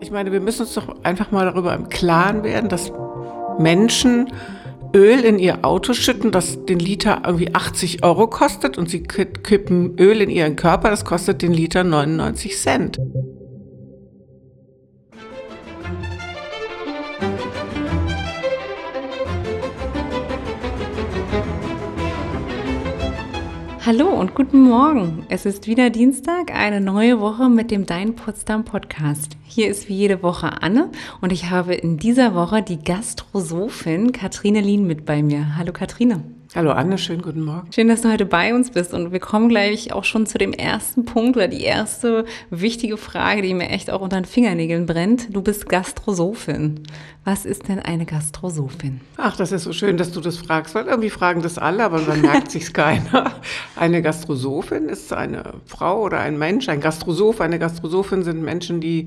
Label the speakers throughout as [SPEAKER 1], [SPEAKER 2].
[SPEAKER 1] Ich meine, wir müssen uns doch einfach mal darüber im Klaren werden, dass Menschen Öl in ihr Auto schütten, das den Liter irgendwie 80 Euro kostet und sie kippen Öl in ihren Körper, das kostet den Liter 99 Cent.
[SPEAKER 2] Hallo und guten Morgen. Es ist wieder Dienstag, eine neue Woche mit dem Dein Potsdam Podcast. Hier ist wie jede Woche Anne und ich habe in dieser Woche die Gastrosophin Katrine Lien mit bei mir. Hallo Katrine.
[SPEAKER 1] Hallo Anne, schönen guten Morgen.
[SPEAKER 2] Schön, dass du heute bei uns bist und wir kommen gleich auch schon zu dem ersten Punkt oder die erste wichtige Frage, die mir echt auch unter den Fingernägeln brennt. Du bist Gastrosophin. Was ist denn eine Gastrosophin?
[SPEAKER 1] Ach, das ist so schön, dass du das fragst, weil irgendwie fragen das alle, aber dann merkt sich's keiner. Eine Gastrosophin ist eine Frau oder ein Mensch, ein Gastrosoph. Eine Gastrosophin sind Menschen, die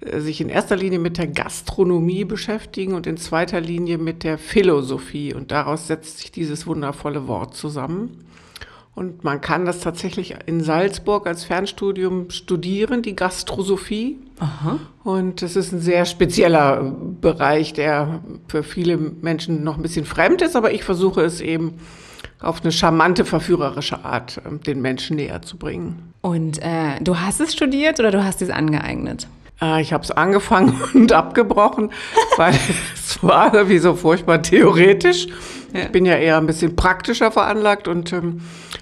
[SPEAKER 1] sich in erster Linie mit der Gastronomie beschäftigen und in zweiter Linie mit der Philosophie. Und daraus setzt sich dieses wundervolle Wort zusammen. Und man kann das tatsächlich in Salzburg als Fernstudium studieren, die Gastrosophie. Aha. Und das ist ein sehr spezieller Bereich, der für viele Menschen noch ein bisschen fremd ist, aber ich versuche es eben auf eine charmante, verführerische Art äh, den Menschen näher zu bringen.
[SPEAKER 2] Und äh, du hast es studiert oder du hast es angeeignet?
[SPEAKER 1] Äh, ich habe es angefangen und abgebrochen, weil es war irgendwie so furchtbar theoretisch. Ja. Ich bin ja eher ein bisschen praktischer veranlagt und ähm,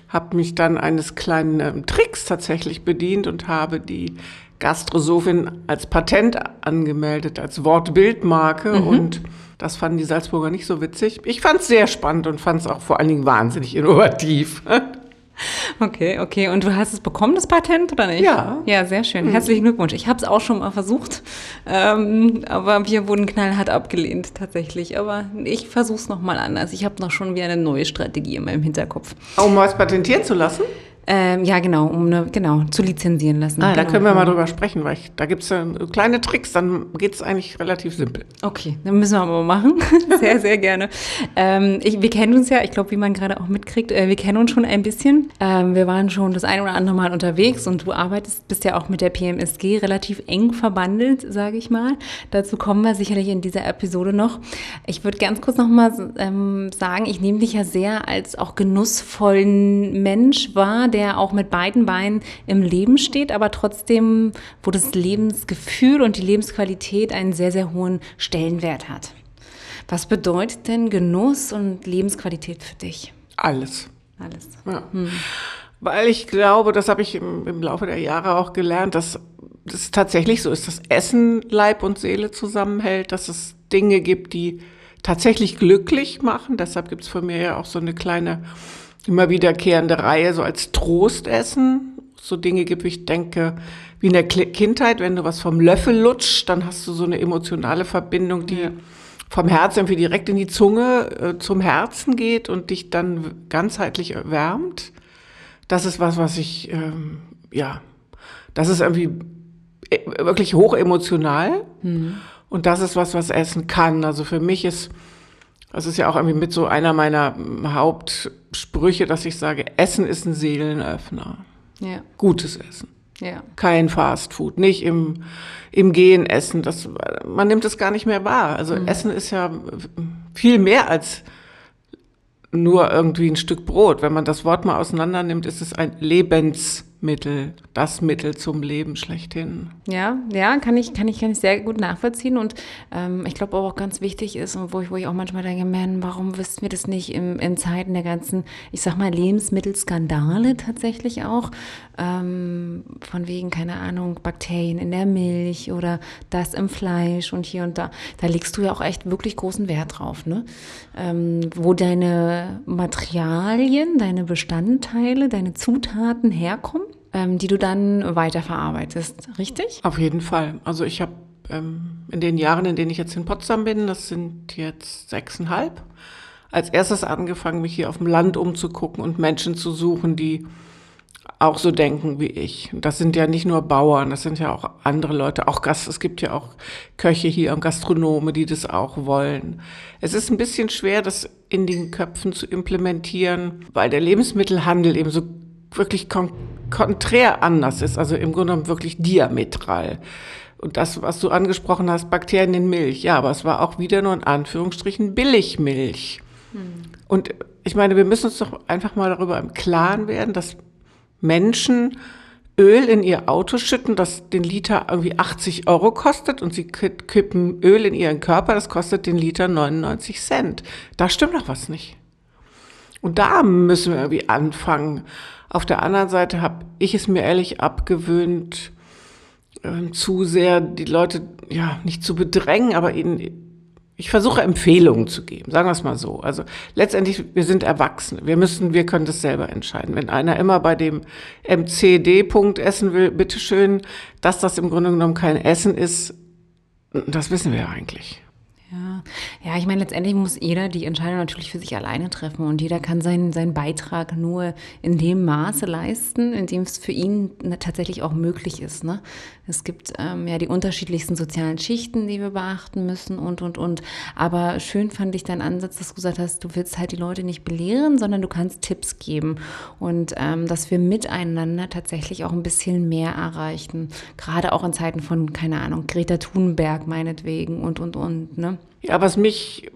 [SPEAKER 1] habe mich dann eines kleinen ähm, Tricks tatsächlich bedient und habe die Gastrosophin als Patent angemeldet, als Wortbildmarke mhm. und das fanden die Salzburger nicht so witzig. Ich fand es sehr spannend und fand es auch vor allen Dingen wahnsinnig innovativ.
[SPEAKER 2] Okay, okay. Und du hast es bekommen, das Patent, oder nicht?
[SPEAKER 1] Ja.
[SPEAKER 2] Ja, sehr schön. Mhm. Herzlichen Glückwunsch. Ich habe es auch schon mal versucht, ähm, aber wir wurden knallhart abgelehnt tatsächlich. Aber ich versuche es nochmal anders. Ich habe noch schon wieder eine neue Strategie in meinem Hinterkopf.
[SPEAKER 1] Um was patentieren zu lassen?
[SPEAKER 2] Ähm, ja, genau, um eine, genau, zu lizenzieren lassen.
[SPEAKER 1] Ah,
[SPEAKER 2] genau.
[SPEAKER 1] da können wir mal drüber sprechen, weil ich, da gibt es äh, kleine Tricks, dann geht es eigentlich relativ simpel.
[SPEAKER 2] Okay, dann müssen wir aber machen. sehr, sehr gerne. Ähm, ich, wir kennen uns ja, ich glaube, wie man gerade auch mitkriegt, äh, wir kennen uns schon ein bisschen. Ähm, wir waren schon das ein oder andere Mal unterwegs und du arbeitest, bist ja auch mit der PMSG relativ eng verbandelt, sage ich mal. Dazu kommen wir sicherlich in dieser Episode noch. Ich würde ganz kurz nochmal ähm, sagen, ich nehme dich ja sehr als auch genussvollen Mensch wahr, der auch mit beiden Beinen im Leben steht, aber trotzdem, wo das Lebensgefühl und die Lebensqualität einen sehr, sehr hohen Stellenwert hat. Was bedeutet denn Genuss und Lebensqualität für dich?
[SPEAKER 1] Alles.
[SPEAKER 2] Alles.
[SPEAKER 1] Ja. Hm. Weil ich glaube, das habe ich im, im, Laufe der Jahre auch gelernt, dass es tatsächlich so ist, dass Essen Leib und Seele zusammenhält, dass es Dinge gibt, die tatsächlich glücklich machen. Deshalb gibt es von mir ja auch so eine kleine immer wiederkehrende Reihe, so als Trostessen. So Dinge gibt, wie ich denke, wie in der Kindheit, wenn du was vom Löffel lutschst, dann hast du so eine emotionale Verbindung, die ja. vom Herzen irgendwie direkt in die Zunge äh, zum Herzen geht und dich dann ganzheitlich wärmt. Das ist was, was ich, ähm, ja, das ist irgendwie äh, wirklich hoch emotional. Mhm. Und das ist was, was Essen kann. Also für mich ist das ist ja auch irgendwie mit so einer meiner Hauptsprüche, dass ich sage, Essen ist ein Seelenöffner. Ja. Gutes Essen. Ja. Kein Fastfood, nicht im, im Gehen essen. Das, man nimmt es gar nicht mehr wahr. Also mhm. Essen ist ja viel mehr als nur irgendwie ein Stück Brot. Wenn man das Wort mal auseinander nimmt, ist es ein Lebens Mittel, das Mittel zum Leben schlechthin.
[SPEAKER 2] Ja, ja, kann ich, kann ich, kann ich sehr gut nachvollziehen. Und ähm, ich glaube auch ganz wichtig ist, und wo ich, wo ich auch manchmal denke, man, warum wissen wir das nicht in, in Zeiten der ganzen, ich sag mal, Lebensmittelskandale tatsächlich auch? Ähm, von wegen, keine Ahnung, Bakterien in der Milch oder das im Fleisch und hier und da. Da legst du ja auch echt wirklich großen Wert drauf, ne? Ähm, wo deine Materialien, deine Bestandteile, deine Zutaten herkommen ähm, die du dann weiterverarbeitest, richtig?
[SPEAKER 1] Auf jeden Fall. Also ich habe ähm, in den Jahren, in denen ich jetzt in Potsdam bin, das sind jetzt sechseinhalb, als erstes angefangen, mich hier auf dem Land umzugucken und Menschen zu suchen, die auch so denken wie ich. Das sind ja nicht nur Bauern, das sind ja auch andere Leute, auch Gast, es gibt ja auch Köche hier und Gastronome, die das auch wollen. Es ist ein bisschen schwer, das in den Köpfen zu implementieren, weil der Lebensmittelhandel eben so wirklich kon konträr anders ist, also im Grunde genommen wirklich diametral. Und das, was du angesprochen hast, Bakterien in Milch. Ja, aber es war auch wieder nur in Anführungsstrichen Billigmilch. Hm. Und ich meine, wir müssen uns doch einfach mal darüber im Klaren werden, dass Menschen Öl in ihr Auto schütten, das den Liter irgendwie 80 Euro kostet und sie kippen Öl in ihren Körper, das kostet den Liter 99 Cent. Da stimmt doch was nicht. Und da müssen wir irgendwie anfangen. Auf der anderen Seite habe ich es mir ehrlich abgewöhnt, äh, zu sehr die Leute ja nicht zu bedrängen, aber ihnen ich versuche Empfehlungen zu geben, sagen wir es mal so. Also letztendlich, wir sind Erwachsene. Wir müssen, wir können das selber entscheiden. Wenn einer immer bei dem MCD-Punkt essen will, bitteschön, dass das im Grunde genommen kein Essen ist, das wissen wir ja eigentlich.
[SPEAKER 2] Ja. ja, ich meine, letztendlich muss jeder die Entscheidung natürlich für sich alleine treffen und jeder kann seinen, seinen Beitrag nur in dem Maße leisten, in dem es für ihn tatsächlich auch möglich ist. Ne? Es gibt ähm, ja die unterschiedlichsten sozialen Schichten, die wir beachten müssen und, und, und. Aber schön fand ich deinen Ansatz, dass du gesagt hast, du willst halt die Leute nicht belehren, sondern du kannst Tipps geben und ähm, dass wir miteinander tatsächlich auch ein bisschen mehr erreichen. Gerade auch in Zeiten von, keine Ahnung, Greta Thunberg meinetwegen und, und, und. Ne?
[SPEAKER 1] Ja, was mich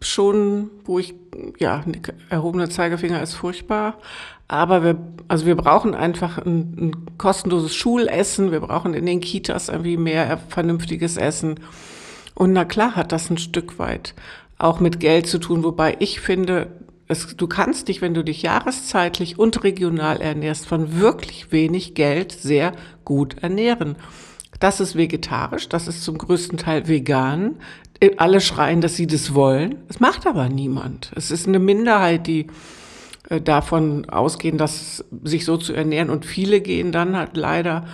[SPEAKER 1] schon, wo ich, ja, erhobener Zeigefinger ist furchtbar, aber wir, also wir brauchen einfach ein, ein kostenloses Schulessen, wir brauchen in den Kitas irgendwie mehr vernünftiges Essen. Und na klar hat das ein Stück weit auch mit Geld zu tun, wobei ich finde, es, du kannst dich, wenn du dich jahreszeitlich und regional ernährst, von wirklich wenig Geld sehr gut ernähren. Das ist vegetarisch, das ist zum größten Teil vegan. Alle schreien, dass sie das wollen. Es macht aber niemand. Es ist eine Minderheit, die äh, davon ausgehen, dass sich so zu ernähren. Und viele gehen dann halt leider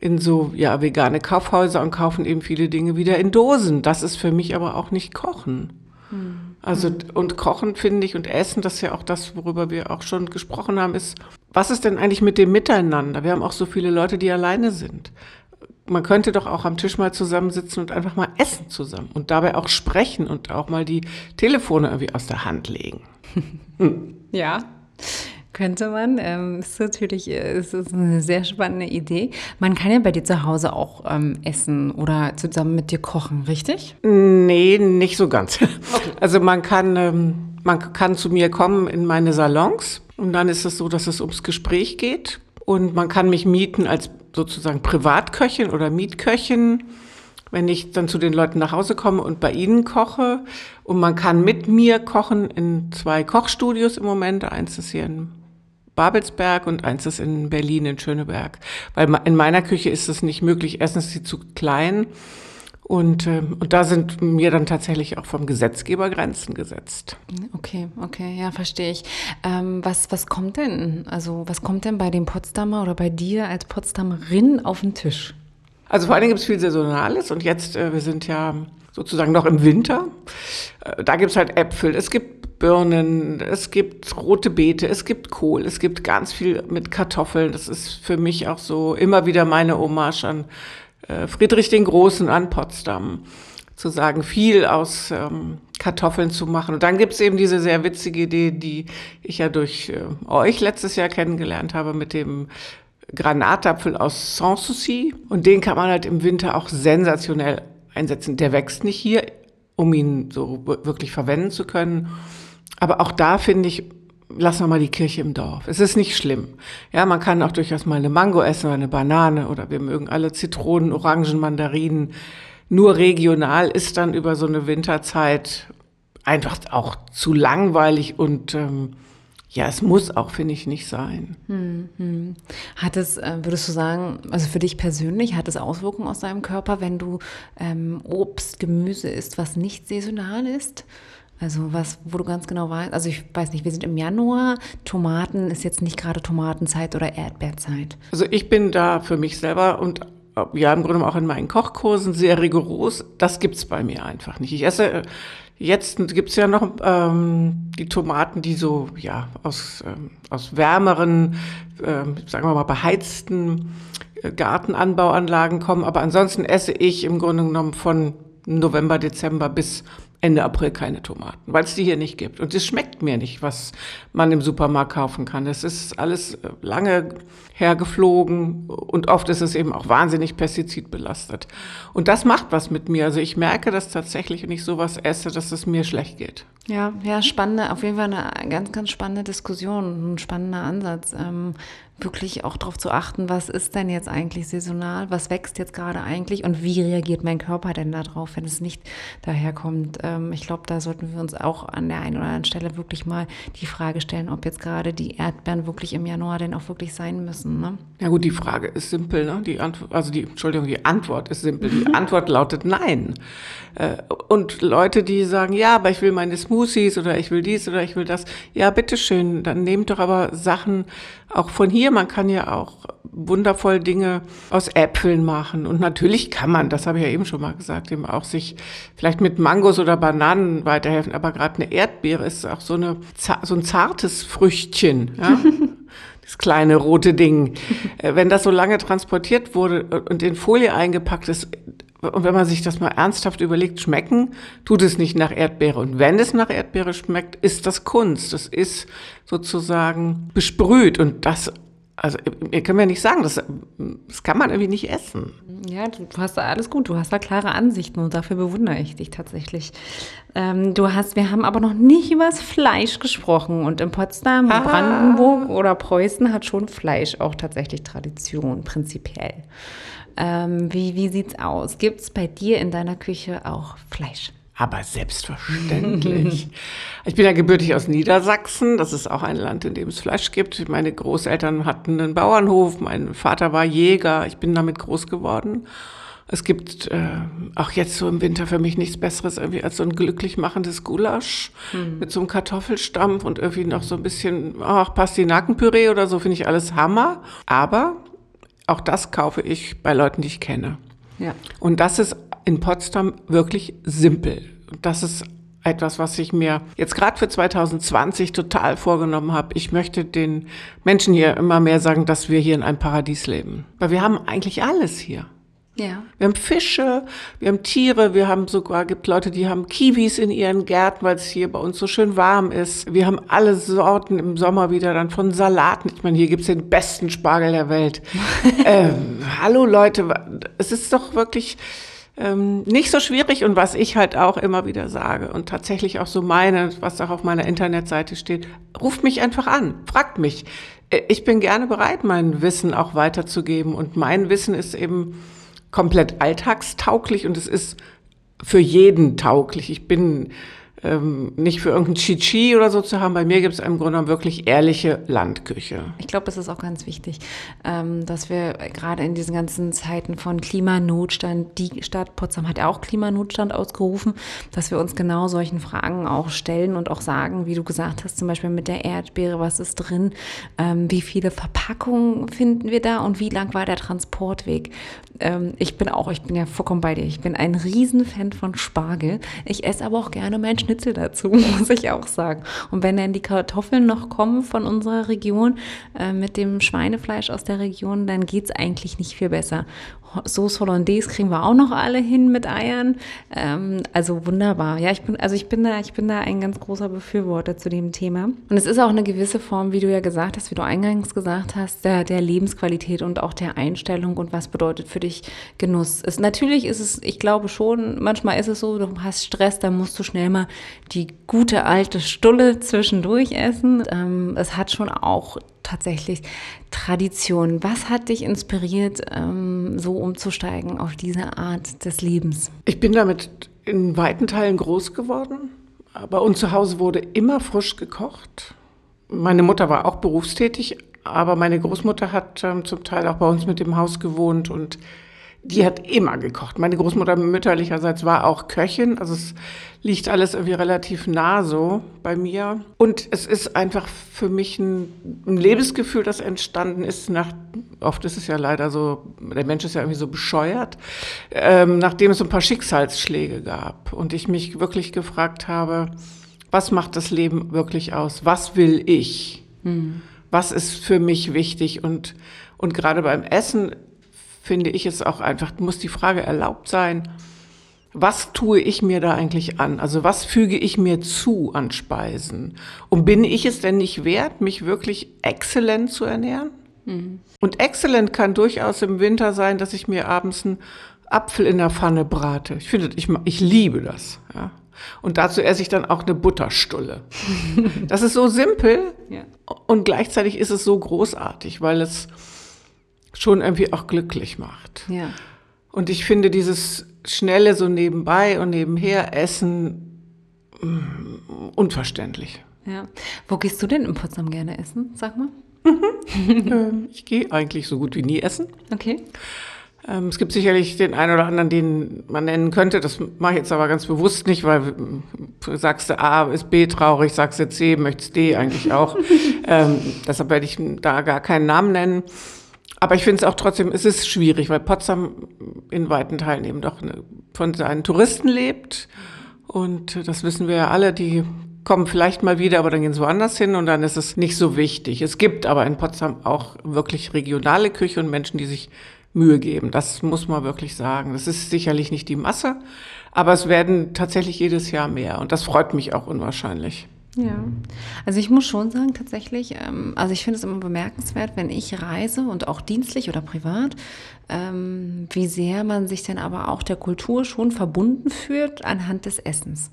[SPEAKER 1] in so ja vegane Kaufhäuser und kaufen eben viele Dinge wieder in Dosen. Das ist für mich aber auch nicht Kochen. Hm. Also und Kochen finde ich und Essen, das ist ja auch das, worüber wir auch schon gesprochen haben, ist, was ist denn eigentlich mit dem Miteinander? Wir haben auch so viele Leute, die alleine sind man könnte doch auch am Tisch mal zusammensitzen und einfach mal essen zusammen und dabei auch sprechen und auch mal die Telefone irgendwie aus der Hand legen.
[SPEAKER 2] Hm. Ja, könnte man. Ähm, ist natürlich äh, ist, ist eine sehr spannende Idee. Man kann ja bei dir zu Hause auch ähm, essen oder zusammen mit dir kochen, richtig?
[SPEAKER 1] Nee, nicht so ganz. Okay. Also man kann, ähm, man kann zu mir kommen in meine Salons und dann ist es so, dass es ums Gespräch geht und man kann mich mieten als sozusagen Privatköchin oder Mietköchin, wenn ich dann zu den Leuten nach Hause komme und bei ihnen koche. Und man kann mit mir kochen in zwei Kochstudios im Moment. Eins ist hier in Babelsberg und eins ist in Berlin, in Schöneberg. Weil in meiner Küche ist es nicht möglich. Erstens ist sie zu klein. Und, äh, und da sind mir dann tatsächlich auch vom Gesetzgeber Grenzen gesetzt.
[SPEAKER 2] Okay, okay, ja, verstehe ich. Ähm, was, was kommt denn, also was kommt denn bei dem Potsdamer oder bei dir als Potsdamerin auf den Tisch?
[SPEAKER 1] Also vor allen Dingen gibt es viel Saisonales und jetzt, äh, wir sind ja sozusagen noch im Winter. Äh, da gibt es halt Äpfel, es gibt Birnen, es gibt rote Beete, es gibt Kohl, es gibt ganz viel mit Kartoffeln. Das ist für mich auch so immer wieder meine Hommage an Friedrich den Großen an Potsdam zu sagen, viel aus ähm, Kartoffeln zu machen. Und dann gibt's eben diese sehr witzige Idee, die ich ja durch äh, euch letztes Jahr kennengelernt habe mit dem Granatapfel aus Sanssouci. Und den kann man halt im Winter auch sensationell einsetzen. Der wächst nicht hier, um ihn so wirklich verwenden zu können. Aber auch da finde ich, lassen wir mal die Kirche im Dorf. Es ist nicht schlimm. Ja, man kann auch durchaus mal eine Mango essen oder eine Banane oder wir mögen alle Zitronen, Orangen, Mandarinen. Nur regional ist dann über so eine Winterzeit einfach auch zu langweilig und ähm, ja, es muss auch, finde ich, nicht sein. Hm,
[SPEAKER 2] hm. Hat es, äh, würdest du sagen, also für dich persönlich, hat es Auswirkungen aus deinem Körper, wenn du ähm, Obst, Gemüse isst, was nicht saisonal ist? Also was, wo du ganz genau weißt, also ich weiß nicht, wir sind im Januar, Tomaten ist jetzt nicht gerade Tomatenzeit oder Erdbeerzeit.
[SPEAKER 1] Also ich bin da für mich selber und äh, ja im Grunde auch in meinen Kochkursen sehr rigoros. Das gibt's bei mir einfach nicht. Ich esse äh, Jetzt gibt's ja noch ähm, die Tomaten, die so ja aus, ähm, aus wärmeren, ähm, sagen wir mal, beheizten äh, Gartenanbauanlagen kommen. Aber ansonsten esse ich im Grunde genommen von November, Dezember bis Ende April keine Tomaten, weil es die hier nicht gibt. Und es schmeckt mir nicht, was man im Supermarkt kaufen kann. Es ist alles äh, lange hergeflogen und oft ist es eben auch wahnsinnig pestizidbelastet. Und das macht was mit mir. Also ich merke das tatsächlich, wenn ich sowas esse, dass es mir schlecht geht.
[SPEAKER 2] Ja, ja, spannende, auf jeden Fall eine ganz, ganz spannende Diskussion, ein spannender Ansatz. Ähm, wirklich auch darauf zu achten, was ist denn jetzt eigentlich saisonal, was wächst jetzt gerade eigentlich und wie reagiert mein Körper denn darauf, wenn es nicht daherkommt. Ähm, ich glaube, da sollten wir uns auch an der einen oder anderen Stelle wirklich mal die Frage stellen, ob jetzt gerade die Erdbeeren wirklich im Januar denn auch wirklich sein müssen. Ne?
[SPEAKER 1] Ja gut, die Frage ist simpel, ne? Die Antwort, also die, Entschuldigung, die Antwort ist simpel. Die Antwort lautet nein. Äh, und Leute, die sagen, ja, aber ich will meine Smoothies oder ich will dies oder ich will das, ja, bitteschön, dann nehmt doch aber Sachen auch von hier. Man kann ja auch wundervoll Dinge aus Äpfeln machen. Und natürlich kann man, das habe ich ja eben schon mal gesagt, eben auch sich vielleicht mit Mangos oder Bananen weiterhelfen. Aber gerade eine Erdbeere ist auch so, eine, so ein zartes Früchtchen. Ja? das kleine rote Ding. Äh, wenn das so lange transportiert wurde und in Folie eingepackt ist, und wenn man sich das mal ernsthaft überlegt, schmecken, tut es nicht nach Erdbeere. Und wenn es nach Erdbeere schmeckt, ist das Kunst. Das ist sozusagen besprüht. Und das, also ihr könnt mir nicht sagen, das, das kann man irgendwie nicht essen.
[SPEAKER 2] Ja, du hast da alles gut. Du hast da klare Ansichten und dafür bewundere ich dich tatsächlich. Ähm, du hast, wir haben aber noch nicht über das Fleisch gesprochen. Und in Potsdam, ah. Brandenburg oder Preußen hat schon Fleisch auch tatsächlich Tradition, prinzipiell. Ähm, wie wie sieht's aus? Gibt es bei dir in deiner Küche auch Fleisch?
[SPEAKER 1] Aber selbstverständlich. ich bin ja gebürtig aus Niedersachsen. Das ist auch ein Land, in dem es Fleisch gibt. Meine Großeltern hatten einen Bauernhof. Mein Vater war Jäger. Ich bin damit groß geworden. Es gibt äh, auch jetzt so im Winter für mich nichts Besseres irgendwie als so ein glücklich machendes Gulasch mhm. mit so einem Kartoffelstampf und irgendwie noch so ein bisschen, ach, Pastinakenpüree oder so, finde ich alles Hammer. Aber auch das kaufe ich bei Leuten, die ich kenne. Ja. Und das ist in Potsdam wirklich simpel. Das ist etwas, was ich mir jetzt gerade für 2020 total vorgenommen habe. Ich möchte den Menschen hier immer mehr sagen, dass wir hier in einem Paradies leben. Weil wir haben eigentlich alles hier. Ja. Wir haben Fische, wir haben Tiere, wir haben sogar, gibt Leute, die haben Kiwis in ihren Gärten, weil es hier bei uns so schön warm ist. Wir haben alle Sorten im Sommer wieder dann von Salaten. Ich meine, hier gibt's den besten Spargel der Welt. ähm, hallo Leute, es ist doch wirklich ähm, nicht so schwierig und was ich halt auch immer wieder sage und tatsächlich auch so meine, was auch auf meiner Internetseite steht, ruft mich einfach an, fragt mich. Äh, ich bin gerne bereit, mein Wissen auch weiterzugeben und mein Wissen ist eben komplett alltagstauglich und es ist für jeden tauglich. Ich bin ähm, nicht für irgendein Chichi oder so zu haben. Bei mir gibt es im Grunde genommen wirklich ehrliche Landküche.
[SPEAKER 2] Ich glaube, es ist auch ganz wichtig, ähm, dass wir gerade in diesen ganzen Zeiten von Klimanotstand, die Stadt Potsdam hat ja auch Klimanotstand ausgerufen, dass wir uns genau solchen Fragen auch stellen und auch sagen, wie du gesagt hast, zum Beispiel mit der Erdbeere, was ist drin, ähm, wie viele Verpackungen finden wir da und wie lang war der Transportweg. Ähm, ich bin auch, ich bin ja vollkommen bei dir. Ich bin ein Riesenfan von Spargel. Ich esse aber auch gerne mein Schnitzel dazu, muss ich auch sagen. Und wenn dann die Kartoffeln noch kommen von unserer Region äh, mit dem Schweinefleisch aus der Region, dann geht es eigentlich nicht viel besser. Sauce Hollandaise kriegen wir auch noch alle hin mit Eiern. Ähm, also wunderbar. Ja, ich bin, also ich bin da, ich bin da ein ganz großer Befürworter zu dem Thema. Und es ist auch eine gewisse Form, wie du ja gesagt hast, wie du eingangs gesagt hast, der, der Lebensqualität und auch der Einstellung und was bedeutet für dich Genuss. Es, natürlich ist es, ich glaube schon, manchmal ist es so, du hast Stress, dann musst du schnell mal die gute alte Stulle zwischendurch essen. Ähm, es hat schon auch tatsächlich Tradition. Was hat dich inspiriert, ähm, so umzusteigen auf diese Art des Lebens?
[SPEAKER 1] Ich bin damit in weiten Teilen groß geworden. Bei uns zu Hause wurde immer frisch gekocht. Meine Mutter war auch berufstätig, aber meine Großmutter hat ähm, zum Teil auch bei uns mit dem Haus gewohnt und die hat immer gekocht. Meine Großmutter mütterlicherseits war auch Köchin, also es liegt alles irgendwie relativ nah so bei mir. Und es ist einfach für mich ein, ein Lebensgefühl, das entstanden ist nach, oft ist es ja leider so, der Mensch ist ja irgendwie so bescheuert, ähm, nachdem es ein paar Schicksalsschläge gab und ich mich wirklich gefragt habe, was macht das Leben wirklich aus? Was will ich? Hm. Was ist für mich wichtig? Und, und gerade beim Essen finde ich es auch einfach, muss die Frage erlaubt sein, was tue ich mir da eigentlich an? Also was füge ich mir zu an Speisen? Und bin ich es denn nicht wert, mich wirklich exzellent zu ernähren? Mhm. Und exzellent kann durchaus im Winter sein, dass ich mir abends einen Apfel in der Pfanne brate. Ich finde, ich, ich liebe das. Ja. Und dazu esse ich dann auch eine Butterstulle. Das ist so simpel ja. und gleichzeitig ist es so großartig, weil es schon irgendwie auch glücklich macht. Ja. Und ich finde dieses schnelle so nebenbei und nebenher essen mm, unverständlich.
[SPEAKER 2] Ja. Wo gehst du denn in Potsdam gerne essen? Sag mal.
[SPEAKER 1] Ähm, ich gehe eigentlich so gut wie nie essen.
[SPEAKER 2] Okay.
[SPEAKER 1] Ähm, es gibt sicherlich den einen oder anderen, den man nennen könnte. Das mache ich jetzt aber ganz bewusst nicht, weil du sagst du A ist B traurig, sagst du C, möchtest D eigentlich auch. ähm, deshalb werde ich da gar keinen Namen nennen. Aber ich finde es auch trotzdem, es ist schwierig, weil Potsdam in weiten Teilen eben doch von seinen Touristen lebt. Und das wissen wir ja alle, die kommen vielleicht mal wieder, aber dann gehen sie woanders hin und dann ist es nicht so wichtig. Es gibt aber in Potsdam auch wirklich regionale Küche und Menschen, die sich Mühe geben. Das muss man wirklich sagen. Das ist sicherlich nicht die Masse, aber es werden tatsächlich jedes Jahr mehr und das freut mich auch unwahrscheinlich.
[SPEAKER 2] Ja, also ich muss schon sagen, tatsächlich, ähm, also ich finde es immer bemerkenswert, wenn ich reise und auch dienstlich oder privat, ähm, wie sehr man sich dann aber auch der Kultur schon verbunden fühlt anhand des Essens.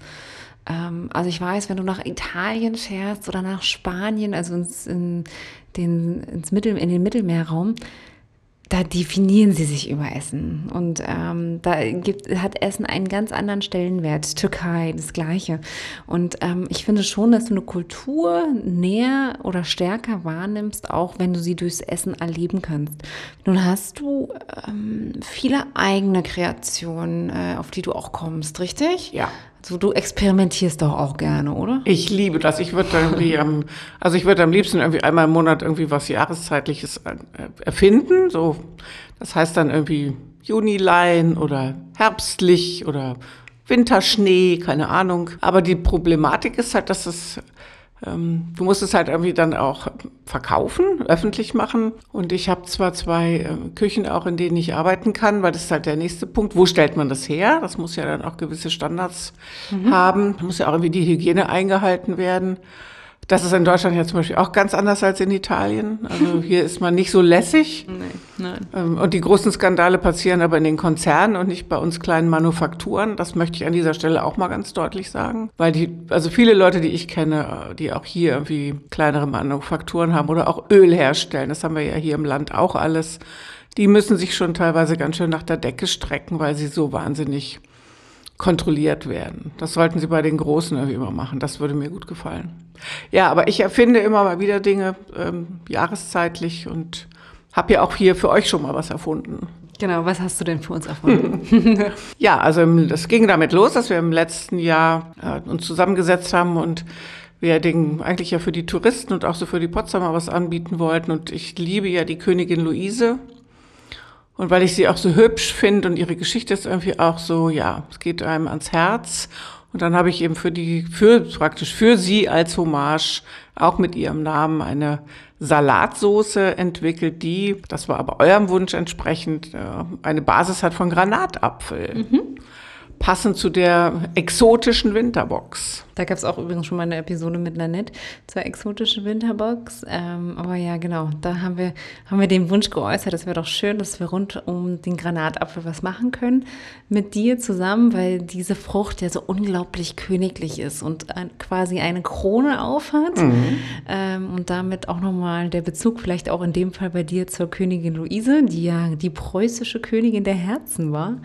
[SPEAKER 2] Ähm, also ich weiß, wenn du nach Italien fährst oder nach Spanien, also ins, in den, ins Mittel, in den Mittelmeerraum, da definieren sie sich über Essen. Und ähm, da gibt, hat Essen einen ganz anderen Stellenwert. Türkei, das Gleiche. Und ähm, ich finde schon, dass du eine Kultur näher oder stärker wahrnimmst, auch wenn du sie durchs Essen erleben kannst. Nun hast du ähm, viele eigene Kreationen, äh, auf die du auch kommst, richtig?
[SPEAKER 1] Ja.
[SPEAKER 2] Also du experimentierst doch auch gerne, oder?
[SPEAKER 1] Ich liebe das. Ich würde irgendwie, ähm, also ich würde am liebsten irgendwie einmal im Monat irgendwie was Jahreszeitliches äh, erfinden. So, das heißt dann irgendwie Junilein oder herbstlich oder Winterschnee, keine Ahnung. Aber die Problematik ist halt, dass es ähm, du musst es halt irgendwie dann auch verkaufen, öffentlich machen. Und ich habe zwar zwei äh, Küchen auch, in denen ich arbeiten kann, weil das ist halt der nächste Punkt. Wo stellt man das her? Das muss ja dann auch gewisse Standards mhm. haben. Da muss ja auch irgendwie die Hygiene eingehalten werden. Das ist in Deutschland ja zum Beispiel auch ganz anders als in Italien. Also hier ist man nicht so lässig. Nee, nein. Ähm, und die großen Skandale passieren aber in den Konzernen und nicht bei uns kleinen Manufakturen. Das möchte ich an dieser Stelle auch mal ganz deutlich sagen. Weil die, also viele Leute, die ich kenne, die auch hier irgendwie kleinere Manufakturen haben oder auch Öl herstellen, das haben wir ja hier im Land auch alles, die müssen sich schon teilweise ganz schön nach der Decke strecken, weil sie so wahnsinnig kontrolliert werden. Das sollten Sie bei den Großen irgendwie immer machen. Das würde mir gut gefallen. Ja, aber ich erfinde immer mal wieder Dinge ähm, jahreszeitlich und habe ja auch hier für euch schon mal was erfunden.
[SPEAKER 2] Genau, was hast du denn für uns erfunden?
[SPEAKER 1] ja, also das ging damit los, dass wir im letzten Jahr äh, uns zusammengesetzt haben und wir den, eigentlich ja für die Touristen und auch so für die Potsdamer was anbieten wollten. Und ich liebe ja die Königin Luise und weil ich sie auch so hübsch finde und ihre Geschichte ist irgendwie auch so, ja, es geht einem ans Herz. Und dann habe ich eben für die, für praktisch für sie als Hommage auch mit ihrem Namen eine Salatsoße entwickelt, die, das war aber eurem Wunsch entsprechend, äh, eine Basis hat von Granatapfel. Mhm passend zu der exotischen Winterbox.
[SPEAKER 2] Da gab es auch übrigens schon mal eine Episode mit Nanette zur exotischen Winterbox. Ähm, aber ja, genau, da haben wir, haben wir den Wunsch geäußert, es wäre doch schön, dass wir rund um den Granatapfel was machen können mit dir zusammen, weil diese Frucht ja so unglaublich königlich ist und ein, quasi eine Krone aufhat. Mhm. Ähm, und damit auch nochmal der Bezug vielleicht auch in dem Fall bei dir zur Königin Luise, die ja die preußische Königin der Herzen war.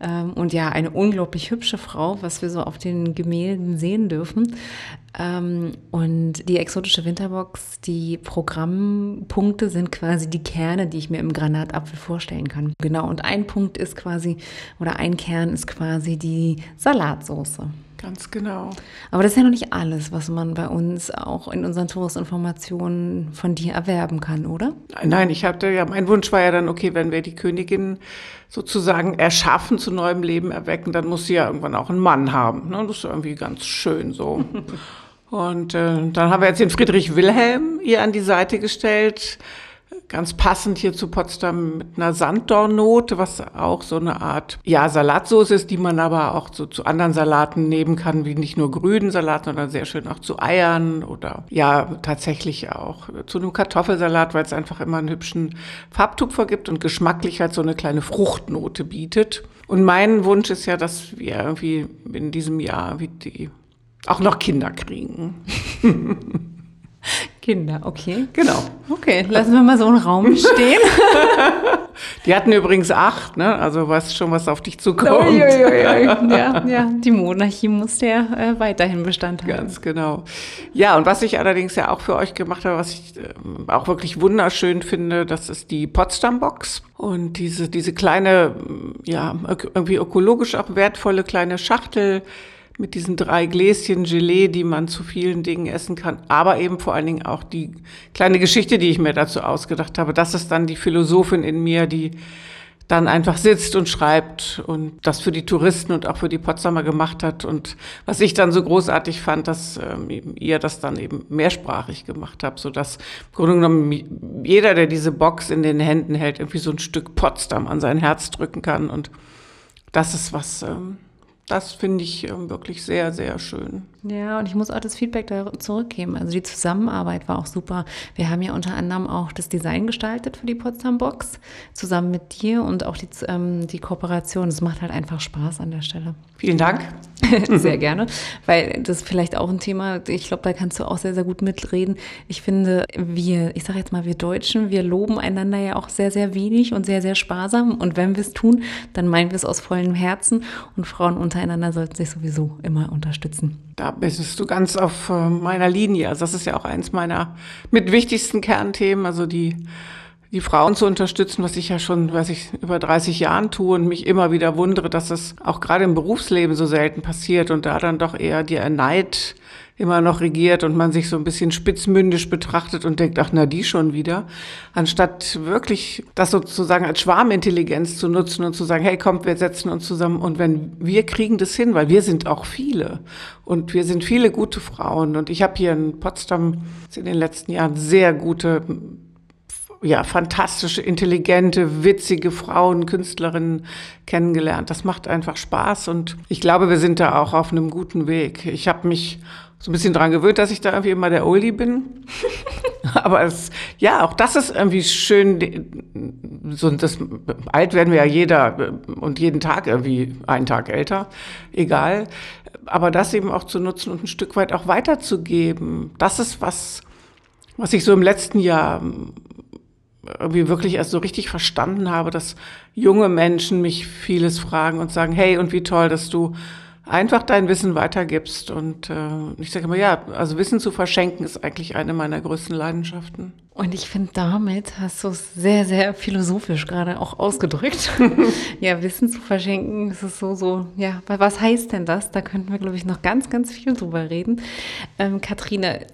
[SPEAKER 2] Ähm, und ja, eine unglaublich hübsche Frau, was wir so auf den Gemälden sehen dürfen. Ähm, und die exotische Winterbox, die Programmpunkte sind quasi die Kerne, die ich mir im Granatapfel vorstellen kann. Genau, und ein Punkt ist quasi, oder ein Kern ist quasi die Salatsoße.
[SPEAKER 1] Ganz genau.
[SPEAKER 2] Aber das ist ja noch nicht alles, was man bei uns auch in unseren Touristinformationen von dir erwerben kann, oder?
[SPEAKER 1] Nein, ich hatte ja, mein Wunsch war ja dann, okay, wenn wir die Königin sozusagen erschaffen, zu neuem Leben erwecken, dann muss sie ja irgendwann auch einen Mann haben. Ne? Das ist irgendwie ganz schön so. Und äh, dann haben wir jetzt den Friedrich Wilhelm ihr an die Seite gestellt ganz passend hier zu Potsdam mit einer Sanddornnote, was auch so eine Art, ja, Salatsauce ist, die man aber auch so zu anderen Salaten nehmen kann, wie nicht nur grünen Salat, sondern sehr schön auch zu Eiern oder ja, tatsächlich auch zu einem Kartoffelsalat, weil es einfach immer einen hübschen Farbtupfer gibt und geschmacklich halt so eine kleine Fruchtnote bietet. Und mein Wunsch ist ja, dass wir irgendwie in diesem Jahr wie die auch noch Kinder kriegen.
[SPEAKER 2] Kinder, okay.
[SPEAKER 1] Genau.
[SPEAKER 2] Okay, lassen wir mal so einen Raum stehen.
[SPEAKER 1] Die hatten übrigens acht, ne? Also weißt schon, was auf dich zukommt.
[SPEAKER 2] Ui, ui, ui. Ja, ja, die Monarchie musste ja äh, weiterhin Bestand haben.
[SPEAKER 1] Ganz genau. Ja, und was ich allerdings ja auch für euch gemacht habe, was ich äh, auch wirklich wunderschön finde, das ist die Potsdam Box. Und diese, diese kleine, ja, irgendwie ökologisch auch wertvolle kleine Schachtel, mit diesen drei Gläschen Gelee, die man zu vielen Dingen essen kann, aber eben vor allen Dingen auch die kleine Geschichte, die ich mir dazu ausgedacht habe. Das ist dann die Philosophin in mir, die dann einfach sitzt und schreibt und das für die Touristen und auch für die Potsdamer gemacht hat. Und was ich dann so großartig fand, dass ähm, ihr das dann eben mehrsprachig gemacht habt, sodass im Grunde genommen jeder, der diese Box in den Händen hält, irgendwie so ein Stück Potsdam an sein Herz drücken kann. Und das ist was, ähm, das finde ich ähm, wirklich sehr, sehr schön.
[SPEAKER 2] Ja, und ich muss auch das Feedback da zurückgeben. Also die Zusammenarbeit war auch super. Wir haben ja unter anderem auch das Design gestaltet für die Potsdam Box, zusammen mit dir und auch die, ähm, die Kooperation. Es macht halt einfach Spaß an der Stelle.
[SPEAKER 1] Vielen Dank.
[SPEAKER 2] sehr gerne, weil das ist vielleicht auch ein Thema, ich glaube, da kannst du auch sehr, sehr gut mitreden. Ich finde, wir, ich sage jetzt mal, wir Deutschen, wir loben einander ja auch sehr, sehr wenig und sehr, sehr sparsam. Und wenn wir es tun, dann meinen wir es aus vollem Herzen. Und Frauen untereinander sollten sich sowieso immer unterstützen.
[SPEAKER 1] Da bist du ganz auf äh, meiner Linie. Also das ist ja auch eins meiner mit wichtigsten Kernthemen, also die, die Frauen zu unterstützen, was ich ja schon, weiß ich, über 30 Jahren tue und mich immer wieder wundere, dass es auch gerade im Berufsleben so selten passiert und da dann doch eher der Neid immer noch regiert und man sich so ein bisschen spitzmündisch betrachtet und denkt, ach na, die schon wieder, anstatt wirklich das sozusagen als Schwarmintelligenz zu nutzen und zu sagen, hey, kommt, wir setzen uns zusammen und wenn wir kriegen das hin, weil wir sind auch viele und wir sind viele gute Frauen und ich habe hier in Potsdam in den letzten Jahren sehr gute ja, fantastische, intelligente, witzige Frauen, Künstlerinnen kennengelernt. Das macht einfach Spaß und ich glaube, wir sind da auch auf einem guten Weg. Ich habe mich so ein bisschen dran gewöhnt, dass ich da irgendwie immer der Oldie bin. Aber es, ja, auch das ist irgendwie schön. So, das, alt werden wir ja jeder und jeden Tag irgendwie einen Tag älter. Egal. Aber das eben auch zu nutzen und ein Stück weit auch weiterzugeben. Das ist was, was ich so im letzten Jahr irgendwie wirklich erst so richtig verstanden habe, dass junge Menschen mich vieles fragen und sagen, hey, und wie toll, dass du einfach dein Wissen weitergibst. Und äh, ich sage immer, ja, also Wissen zu verschenken ist eigentlich eine meiner größten Leidenschaften.
[SPEAKER 2] Und ich finde, damit hast du es sehr, sehr philosophisch gerade auch ausgedrückt. ja, Wissen zu verschenken, ist es so, so, ja, was heißt denn das? Da könnten wir, glaube ich, noch ganz, ganz viel drüber reden. Ähm, Katrine,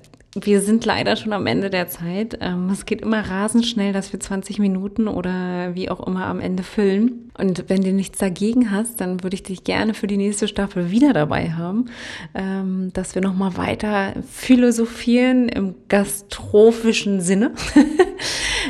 [SPEAKER 2] wir sind leider schon am Ende der Zeit. Ähm, es geht immer rasend schnell, dass wir 20 Minuten oder wie auch immer am Ende füllen. Und wenn du nichts dagegen hast, dann würde ich dich gerne für die nächste Staffel wieder dabei haben, ähm, dass wir nochmal weiter philosophieren im gastrophischen Sinne.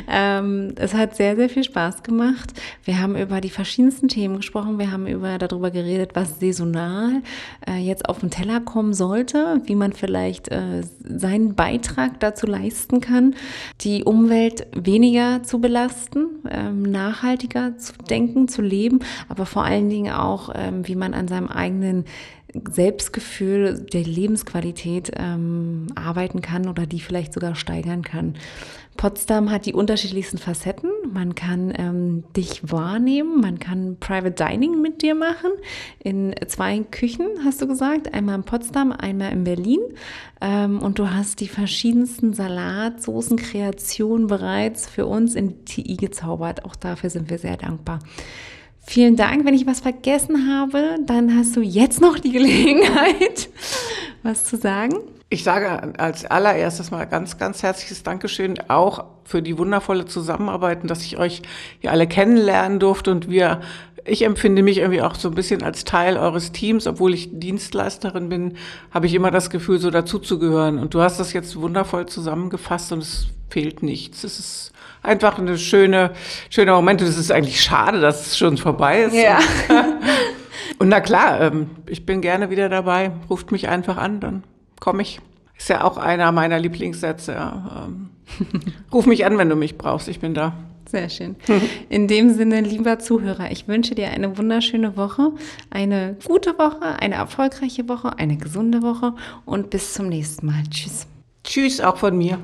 [SPEAKER 2] Ähm, es hat sehr, sehr viel Spaß gemacht. Wir haben über die verschiedensten Themen gesprochen. Wir haben über, darüber geredet, was saisonal äh, jetzt auf den Teller kommen sollte, wie man vielleicht äh, seinen Beitrag dazu leisten kann, die Umwelt weniger zu belasten, ähm, nachhaltiger zu denken, zu leben, aber vor allen Dingen auch, ähm, wie man an seinem eigenen Selbstgefühl, der Lebensqualität ähm, arbeiten kann oder die vielleicht sogar steigern kann. Potsdam hat die unterschiedlichsten Facetten. Man kann ähm, dich wahrnehmen, man kann Private Dining mit dir machen in zwei Küchen, hast du gesagt. Einmal in Potsdam, einmal in Berlin. Ähm, und du hast die verschiedensten Salatsoßen-Kreationen bereits für uns in TI gezaubert. Auch dafür sind wir sehr dankbar. Vielen Dank. Wenn ich was vergessen habe, dann hast du jetzt noch die Gelegenheit, was zu sagen.
[SPEAKER 1] Ich sage als allererstes mal ganz, ganz herzliches Dankeschön auch für die wundervolle Zusammenarbeit, dass ich euch hier alle kennenlernen durfte und wir ich empfinde mich irgendwie auch so ein bisschen als Teil eures Teams, obwohl ich Dienstleisterin bin, habe ich immer das Gefühl, so dazuzugehören. Und du hast das jetzt wundervoll zusammengefasst und es fehlt nichts. Es ist einfach eine schöne, schöner Moment. Und es ist eigentlich schade, dass es schon vorbei ist.
[SPEAKER 2] Ja.
[SPEAKER 1] Und na klar, ähm, ich bin gerne wieder dabei. Ruft mich einfach an, dann komme ich. Ist ja auch einer meiner Lieblingssätze. Ja. Ähm, Ruf mich an, wenn du mich brauchst. Ich bin da.
[SPEAKER 2] Sehr schön. In dem Sinne, lieber Zuhörer, ich wünsche dir eine wunderschöne Woche, eine gute Woche, eine erfolgreiche Woche, eine gesunde Woche und bis zum nächsten Mal. Tschüss.
[SPEAKER 1] Tschüss auch von mir.